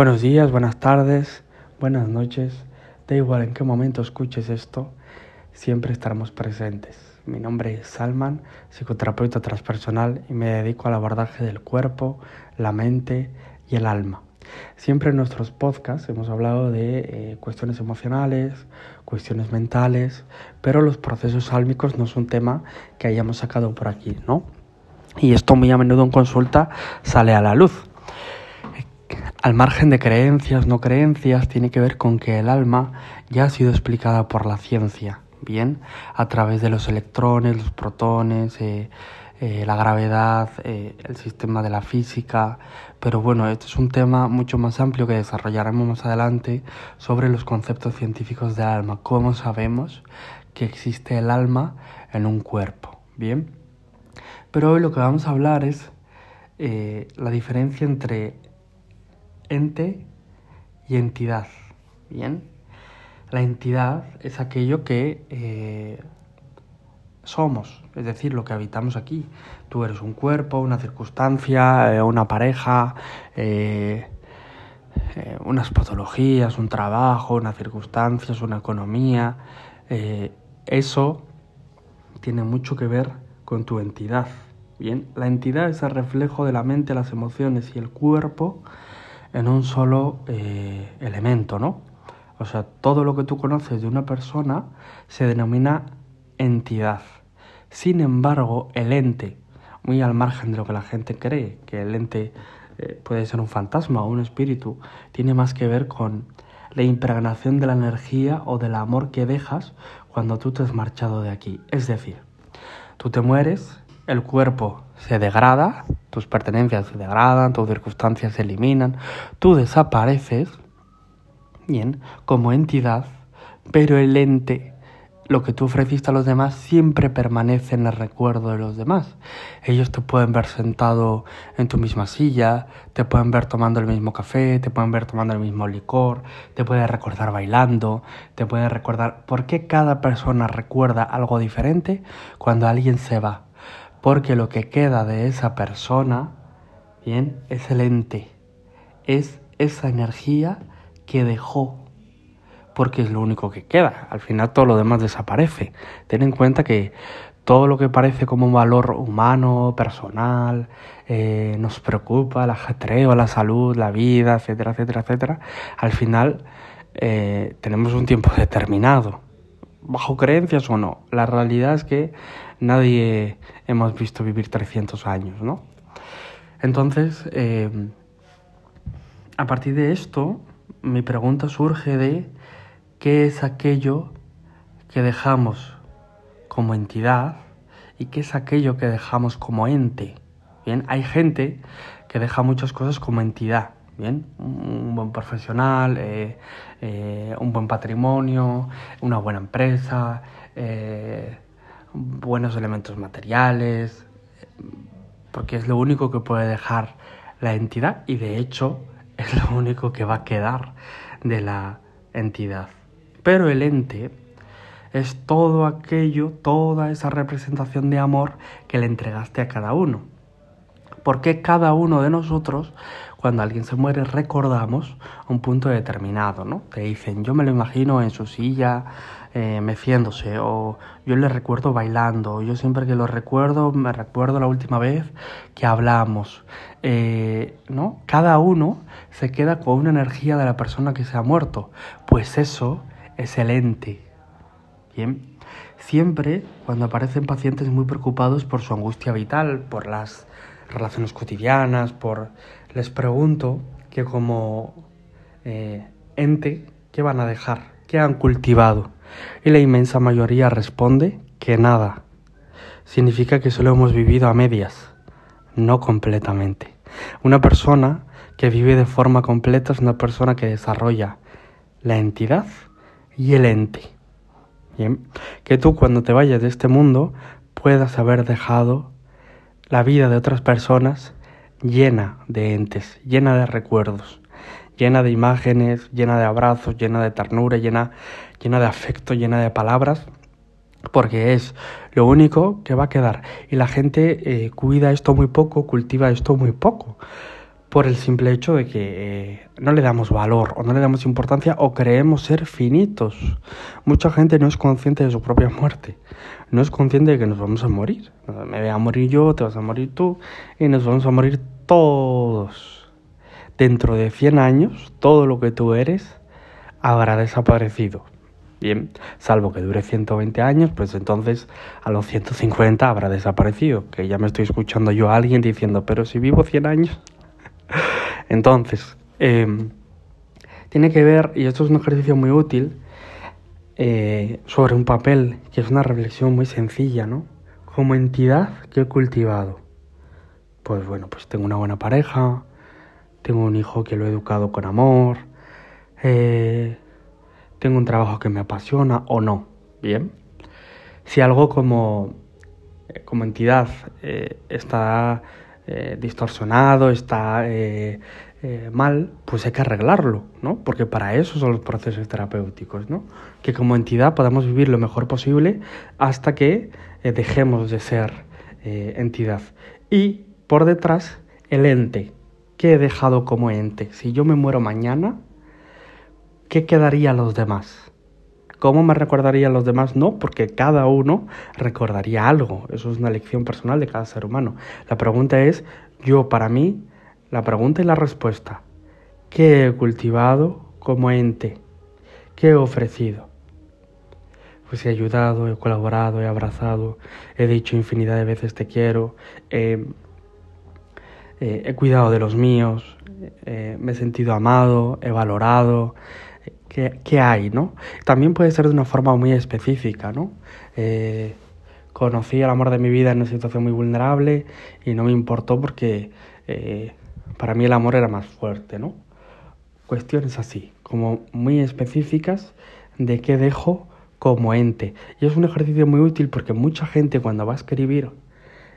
Buenos días, buenas tardes, buenas noches. Da igual en qué momento escuches esto, siempre estaremos presentes. Mi nombre es Salman, psicoterapeuta transpersonal y me dedico al abordaje del cuerpo, la mente y el alma. Siempre en nuestros podcasts hemos hablado de eh, cuestiones emocionales, cuestiones mentales, pero los procesos álmicos no es un tema que hayamos sacado por aquí, ¿no? Y esto muy a menudo en consulta sale a la luz al margen de creencias, no creencias, tiene que ver con que el alma ya ha sido explicada por la ciencia, ¿bien? A través de los electrones, los protones, eh, eh, la gravedad, eh, el sistema de la física, pero bueno, este es un tema mucho más amplio que desarrollaremos más adelante sobre los conceptos científicos del alma, cómo sabemos que existe el alma en un cuerpo, ¿bien? Pero hoy lo que vamos a hablar es la diferencia entre ente y entidad. Bien, la entidad es aquello que eh, somos, es decir, lo que habitamos aquí. Tú eres un cuerpo, una circunstancia, eh, una pareja, eh, unas patologías, un trabajo, unas circunstancias, una economía. eso tiene mucho que ver con tu entidad. Bien, la entidad es el reflejo de la mente, las emociones y el cuerpo en un solo eh, elemento, ¿no? O sea, todo lo que tú conoces de una persona se denomina entidad. Sin embargo, el ente, muy al margen de lo que la gente cree, que el ente eh, puede ser un fantasma o un espíritu, tiene más que ver con la impregnación de la energía o del amor que dejas cuando tú te has marchado de aquí. Es decir, tú te mueres, el cuerpo se degrada, tus pertenencias se degradan, tus circunstancias se eliminan, tú desapareces, bien, como entidad, pero el ente, lo que tú ofreciste a los demás, siempre permanece en el recuerdo de los demás. Ellos te pueden ver sentado en tu misma silla, te pueden ver tomando el mismo café, te pueden ver tomando el mismo licor, te pueden recordar bailando, te pueden recordar... ¿Por qué cada persona recuerda algo diferente cuando alguien se va? Porque lo que queda de esa persona, bien, es el ente, es esa energía que dejó, porque es lo único que queda. Al final todo lo demás desaparece. Ten en cuenta que todo lo que parece como un valor humano, personal, eh, nos preocupa, el ajetreo, la salud, la vida, etcétera, etcétera, etcétera, al final eh, tenemos un tiempo determinado bajo creencias o no. La realidad es que nadie hemos visto vivir 300 años, ¿no? Entonces, eh, a partir de esto, mi pregunta surge de qué es aquello que dejamos como entidad y qué es aquello que dejamos como ente. Bien, hay gente que deja muchas cosas como entidad bien, un buen profesional, eh, eh, un buen patrimonio, una buena empresa, eh, buenos elementos materiales, porque es lo único que puede dejar la entidad y de hecho es lo único que va a quedar de la entidad. Pero el ente es todo aquello, toda esa representación de amor que le entregaste a cada uno. Porque cada uno de nosotros cuando alguien se muere recordamos un punto determinado, ¿no? Te dicen, yo me lo imagino en su silla eh, meciéndose, o yo le recuerdo bailando, yo siempre que lo recuerdo me recuerdo la última vez que hablamos, eh, ¿no? Cada uno se queda con una energía de la persona que se ha muerto, pues eso es el ente, ¿bien? Siempre cuando aparecen pacientes muy preocupados por su angustia vital, por las relaciones cotidianas, por les pregunto que como eh, ente, ¿qué van a dejar? ¿Qué han cultivado? Y la inmensa mayoría responde que nada. Significa que solo hemos vivido a medias, no completamente. Una persona que vive de forma completa es una persona que desarrolla la entidad y el ente. Bien, que tú cuando te vayas de este mundo puedas haber dejado la vida de otras personas llena de entes, llena de recuerdos, llena de imágenes, llena de abrazos, llena de ternura, llena, llena de afecto, llena de palabras, porque es lo único que va a quedar. Y la gente eh, cuida esto muy poco, cultiva esto muy poco, por el simple hecho de que eh, no le damos valor o no le damos importancia o creemos ser finitos. Mucha gente no es consciente de su propia muerte, no es consciente de que nos vamos a morir. Me voy a morir yo, te vas a morir tú y nos vamos a morir todos. Dentro de 100 años, todo lo que tú eres habrá desaparecido. Bien, salvo que dure 120 años, pues entonces a los 150 habrá desaparecido. Que ya me estoy escuchando yo a alguien diciendo, pero si vivo 100 años. Entonces, em, tiene que ver, y esto es un ejercicio muy útil, eh, sobre un papel, que es una reflexión muy sencilla, ¿no? Como entidad que he cultivado. Pues bueno, pues tengo una buena pareja, tengo un hijo que lo he educado con amor, eh, tengo un trabajo que me apasiona o no. Bien. Si algo como, eh, como entidad eh, está eh, distorsionado, está mal, pues hay que arreglarlo, ¿no? Porque para eso son los procesos terapéuticos, ¿no? Que como entidad podamos vivir lo mejor posible hasta que dejemos de ser entidad. Y por detrás, el ente. ¿Qué he dejado como ente? Si yo me muero mañana, ¿qué quedaría a los demás? ¿Cómo me recordarían los demás? No, porque cada uno recordaría algo. Eso es una lección personal de cada ser humano. La pregunta es, yo para mí, la pregunta y la respuesta. ¿Qué he cultivado como ente? ¿Qué he ofrecido? Pues he ayudado, he colaborado, he abrazado, he dicho infinidad de veces te quiero, he cuidado de los míos, me he sentido amado, he valorado, ¿Qué hay, ¿no? También puede ser de una forma muy específica, ¿no? Eh, conocí el amor de mi vida en una situación muy vulnerable y no me importó porque eh, para mí el amor era más fuerte, ¿no? Cuestiones así, como muy específicas de qué dejo como ente. Y es un ejercicio muy útil porque mucha gente cuando va a escribir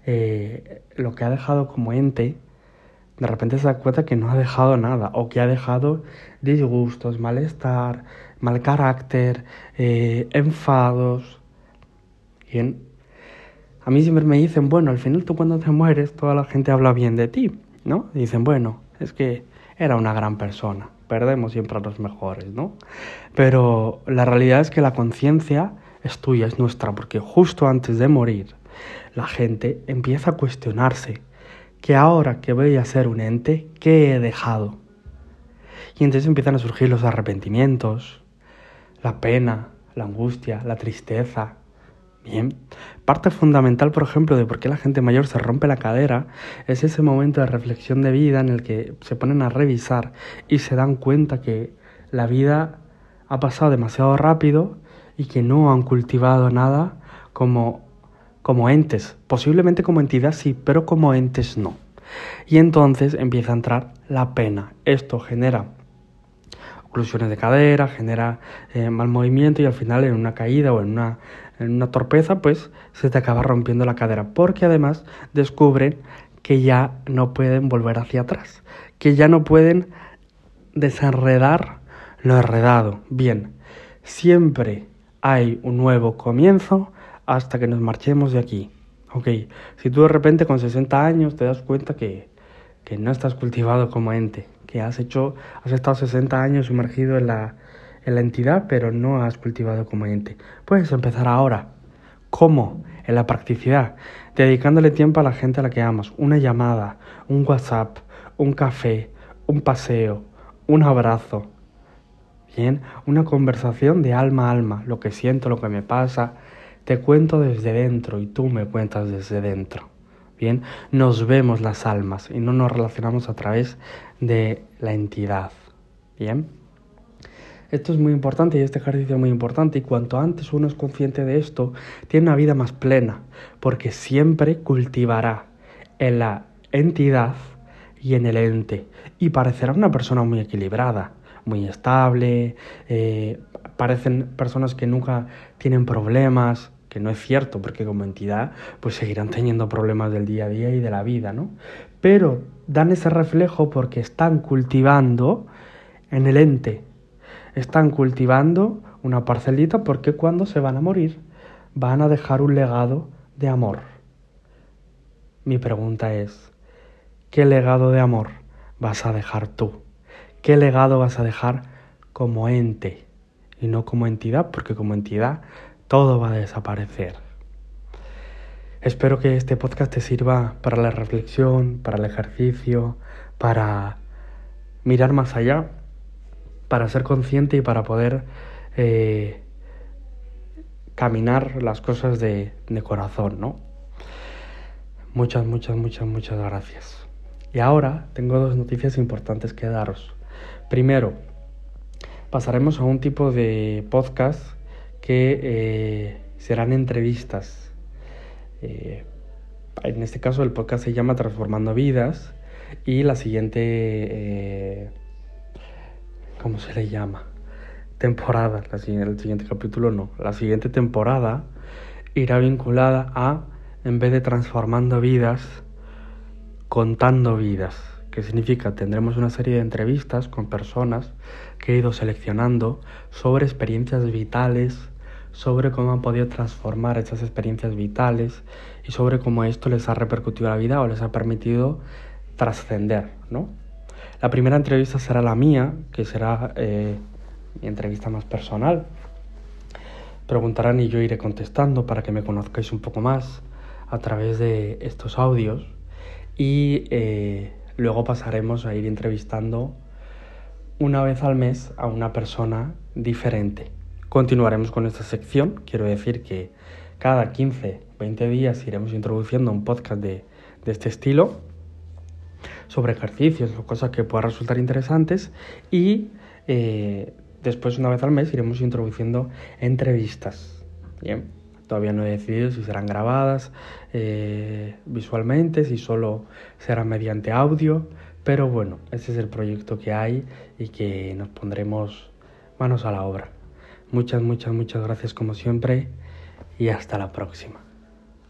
eh, lo que ha dejado como ente, de repente se da cuenta que no ha dejado nada o que ha dejado disgustos, malestar, mal carácter, eh, enfados. Bien. A mí siempre me dicen, bueno, al final tú cuando te mueres toda la gente habla bien de ti, ¿no? Dicen, bueno, es que era una gran persona, perdemos siempre a los mejores, ¿no? Pero la realidad es que la conciencia es tuya, es nuestra, porque justo antes de morir la gente empieza a cuestionarse que ahora que voy a ser un ente, ¿qué he dejado? Y entonces empiezan a surgir los arrepentimientos, la pena, la angustia, la tristeza. Bien, parte fundamental, por ejemplo, de por qué la gente mayor se rompe la cadera es ese momento de reflexión de vida en el que se ponen a revisar y se dan cuenta que la vida ha pasado demasiado rápido y que no han cultivado nada como como entes, posiblemente como entidad sí, pero como entes no. Y entonces empieza a entrar la pena. Esto genera oclusiones de cadera, genera eh, mal movimiento y al final en una caída o en una, en una torpeza pues se te acaba rompiendo la cadera porque además descubren que ya no pueden volver hacia atrás, que ya no pueden desenredar lo enredado. Bien, siempre hay un nuevo comienzo hasta que nos marchemos de aquí. Ok, si tú de repente con 60 años te das cuenta que, que no estás cultivado como ente, que has hecho, has estado 60 años sumergido en la, en la entidad, pero no has cultivado como ente, puedes empezar ahora. ¿Cómo? En la practicidad, dedicándole tiempo a la gente a la que amas, una llamada, un WhatsApp, un café, un paseo, un abrazo. Bien, una conversación de alma a alma, lo que siento, lo que me pasa, te cuento desde dentro y tú me cuentas desde dentro. Bien, nos vemos las almas y no nos relacionamos a través de la entidad. Bien. Esto es muy importante y este ejercicio es muy importante y cuanto antes uno es consciente de esto, tiene una vida más plena, porque siempre cultivará en la entidad y en el ente y parecerá una persona muy equilibrada, muy estable, eh, parecen personas que nunca tienen problemas, que no es cierto, porque como entidad pues seguirán teniendo problemas del día a día y de la vida, ¿no? Pero dan ese reflejo porque están cultivando en el ente, están cultivando una parcelita porque cuando se van a morir van a dejar un legado de amor. Mi pregunta es, ¿qué legado de amor vas a dejar tú? ¿Qué legado vas a dejar como ente y no como entidad? Porque como entidad todo va a desaparecer. Espero que este podcast te sirva para la reflexión, para el ejercicio, para mirar más allá, para ser consciente y para poder eh, caminar las cosas de, de corazón, ¿no? Muchas, muchas, muchas, muchas gracias. Y ahora tengo dos noticias importantes que daros. Primero, pasaremos a un tipo de podcast que eh, serán entrevistas. Eh, en este caso el podcast se llama Transformando Vidas y la siguiente, eh, ¿cómo se le llama? Temporada, la, el siguiente capítulo no, la siguiente temporada irá vinculada a, en vez de transformando vidas, contando vidas, que significa tendremos una serie de entrevistas con personas que he ido seleccionando sobre experiencias vitales, sobre cómo han podido transformar esas experiencias vitales y sobre cómo esto les ha repercutido la vida o les ha permitido trascender, ¿no? La primera entrevista será la mía, que será eh, mi entrevista más personal. Preguntarán y yo iré contestando para que me conozcáis un poco más a través de estos audios y eh, luego pasaremos a ir entrevistando una vez al mes a una persona diferente. Continuaremos con esta sección, quiero decir que cada 15, 20 días iremos introduciendo un podcast de, este estilo sobre ejercicios o cosas que puedan resultar interesantes y eh, después una vez al mes iremos introduciendo entrevistas. Bien. Todavía no he decidido si serán grabadas eh, visualmente, si solo serán mediante audio, pero bueno, ese es el proyecto que hay y que nos pondremos manos a la obra. Muchas, muchas, muchas gracias como siempre y hasta la próxima.